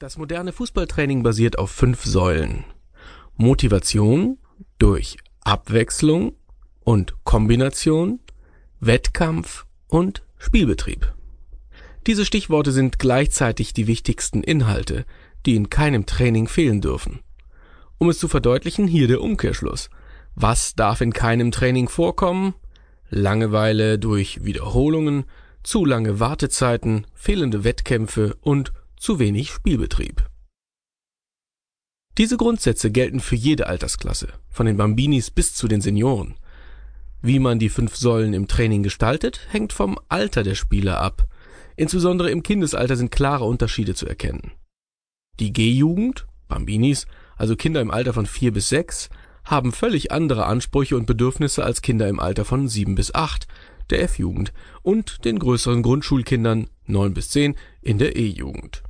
Das moderne Fußballtraining basiert auf fünf Säulen. Motivation durch Abwechslung und Kombination, Wettkampf und Spielbetrieb. Diese Stichworte sind gleichzeitig die wichtigsten Inhalte, die in keinem Training fehlen dürfen. Um es zu verdeutlichen, hier der Umkehrschluss. Was darf in keinem Training vorkommen? Langeweile durch Wiederholungen, zu lange Wartezeiten, fehlende Wettkämpfe und zu wenig Spielbetrieb. Diese Grundsätze gelten für jede Altersklasse, von den Bambinis bis zu den Senioren. Wie man die fünf Säulen im Training gestaltet, hängt vom Alter der Spieler ab. Insbesondere im Kindesalter sind klare Unterschiede zu erkennen. Die G-Jugend, Bambinis, also Kinder im Alter von vier bis sechs, haben völlig andere Ansprüche und Bedürfnisse als Kinder im Alter von sieben bis acht, der F-Jugend, und den größeren Grundschulkindern neun bis zehn in der E-Jugend.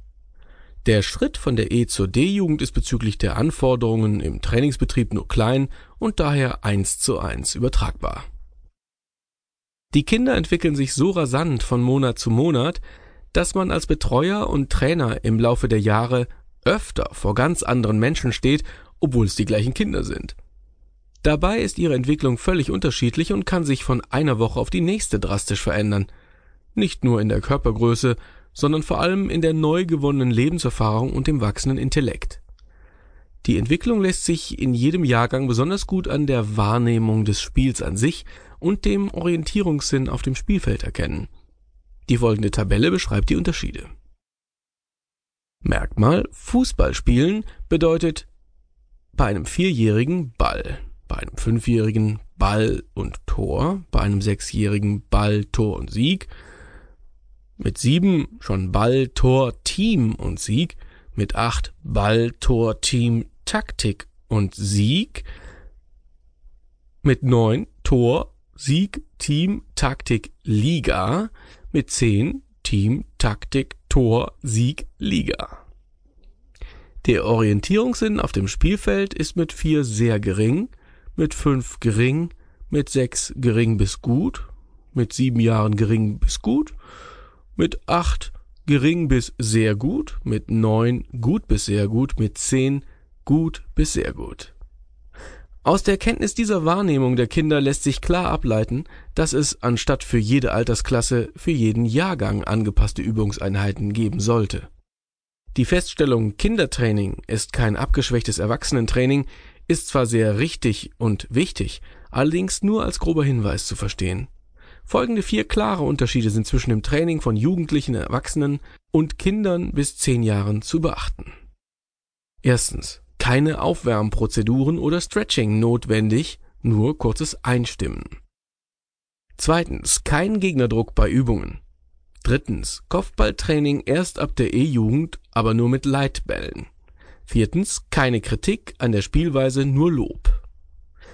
Der Schritt von der E zur D-Jugend ist bezüglich der Anforderungen im Trainingsbetrieb nur klein und daher eins zu eins übertragbar. Die Kinder entwickeln sich so rasant von Monat zu Monat, dass man als Betreuer und Trainer im Laufe der Jahre öfter vor ganz anderen Menschen steht, obwohl es die gleichen Kinder sind. Dabei ist ihre Entwicklung völlig unterschiedlich und kann sich von einer Woche auf die nächste drastisch verändern. Nicht nur in der Körpergröße, sondern vor allem in der neu gewonnenen Lebenserfahrung und dem wachsenden Intellekt. Die Entwicklung lässt sich in jedem Jahrgang besonders gut an der Wahrnehmung des Spiels an sich und dem Orientierungssinn auf dem Spielfeld erkennen. Die folgende Tabelle beschreibt die Unterschiede. Merkmal Fußballspielen bedeutet bei einem Vierjährigen Ball, bei einem Fünfjährigen Ball und Tor, bei einem Sechsjährigen Ball, Tor und Sieg, mit sieben schon Ball, Tor, Team und Sieg, mit acht Ball, Tor, Team, Taktik und Sieg, mit neun Tor, Sieg, Team, Taktik, Liga, mit zehn Team, Taktik, Tor, Sieg, Liga. Der Orientierungssinn auf dem Spielfeld ist mit vier sehr gering, mit fünf gering, mit sechs gering bis gut, mit sieben Jahren gering bis gut mit acht gering bis sehr gut, mit neun gut bis sehr gut, mit zehn gut bis sehr gut. Aus der Kenntnis dieser Wahrnehmung der Kinder lässt sich klar ableiten, dass es anstatt für jede Altersklasse für jeden Jahrgang angepasste Übungseinheiten geben sollte. Die Feststellung Kindertraining ist kein abgeschwächtes Erwachsenentraining ist zwar sehr richtig und wichtig, allerdings nur als grober Hinweis zu verstehen. Folgende vier klare Unterschiede sind zwischen dem Training von Jugendlichen, Erwachsenen und Kindern bis zehn Jahren zu beachten. Erstens. Keine Aufwärmprozeduren oder Stretching notwendig, nur kurzes Einstimmen. Zweitens. Kein Gegnerdruck bei Übungen. Drittens. Kopfballtraining erst ab der E-Jugend, aber nur mit Leitbällen. Viertens. Keine Kritik an der Spielweise, nur Lob.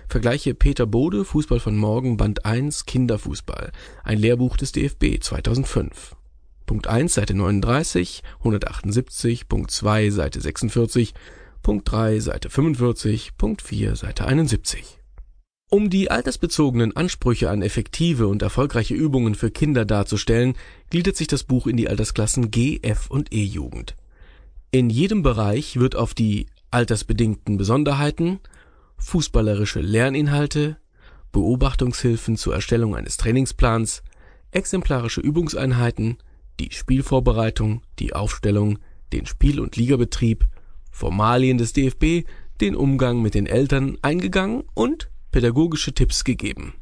Vergleiche Peter Bode, Fußball von morgen, Band 1, Kinderfußball. Ein Lehrbuch des DFB 2005. Punkt 1, Seite 39, 178, Punkt 2, Seite 46, Punkt 3, Seite 45, Punkt 4, Seite 71. Um die altersbezogenen Ansprüche an effektive und erfolgreiche Übungen für Kinder darzustellen, gliedert sich das Buch in die Altersklassen G, F und E-Jugend. In jedem Bereich wird auf die altersbedingten Besonderheiten, fußballerische Lerninhalte, Beobachtungshilfen zur Erstellung eines Trainingsplans, exemplarische Übungseinheiten, die Spielvorbereitung, die Aufstellung, den Spiel und Ligabetrieb, Formalien des DFB, den Umgang mit den Eltern eingegangen und pädagogische Tipps gegeben.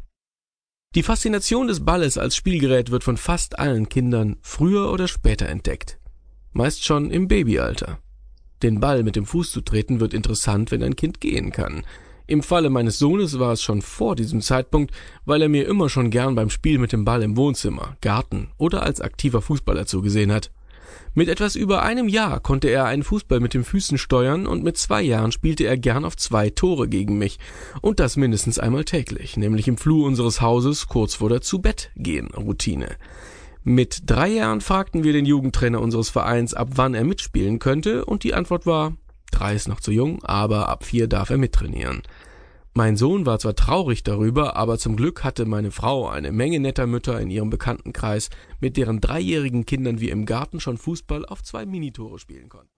Die Faszination des Balles als Spielgerät wird von fast allen Kindern früher oder später entdeckt, meist schon im Babyalter. Den Ball mit dem Fuß zu treten wird interessant, wenn ein Kind gehen kann. Im Falle meines Sohnes war es schon vor diesem Zeitpunkt, weil er mir immer schon gern beim Spiel mit dem Ball im Wohnzimmer, Garten oder als aktiver Fußballer zugesehen hat. Mit etwas über einem Jahr konnte er einen Fußball mit den Füßen steuern und mit zwei Jahren spielte er gern auf zwei Tore gegen mich. Und das mindestens einmal täglich, nämlich im Flur unseres Hauses kurz vor der Zu-Bett-Gehen-Routine. Mit drei Jahren fragten wir den Jugendtrainer unseres Vereins, ab wann er mitspielen könnte, und die Antwort war, Drei ist noch zu jung, aber ab vier darf er mittrainieren. Mein Sohn war zwar traurig darüber, aber zum Glück hatte meine Frau eine Menge netter Mütter in ihrem Bekanntenkreis, mit deren dreijährigen Kindern wir im Garten schon Fußball auf zwei Minitore spielen konnten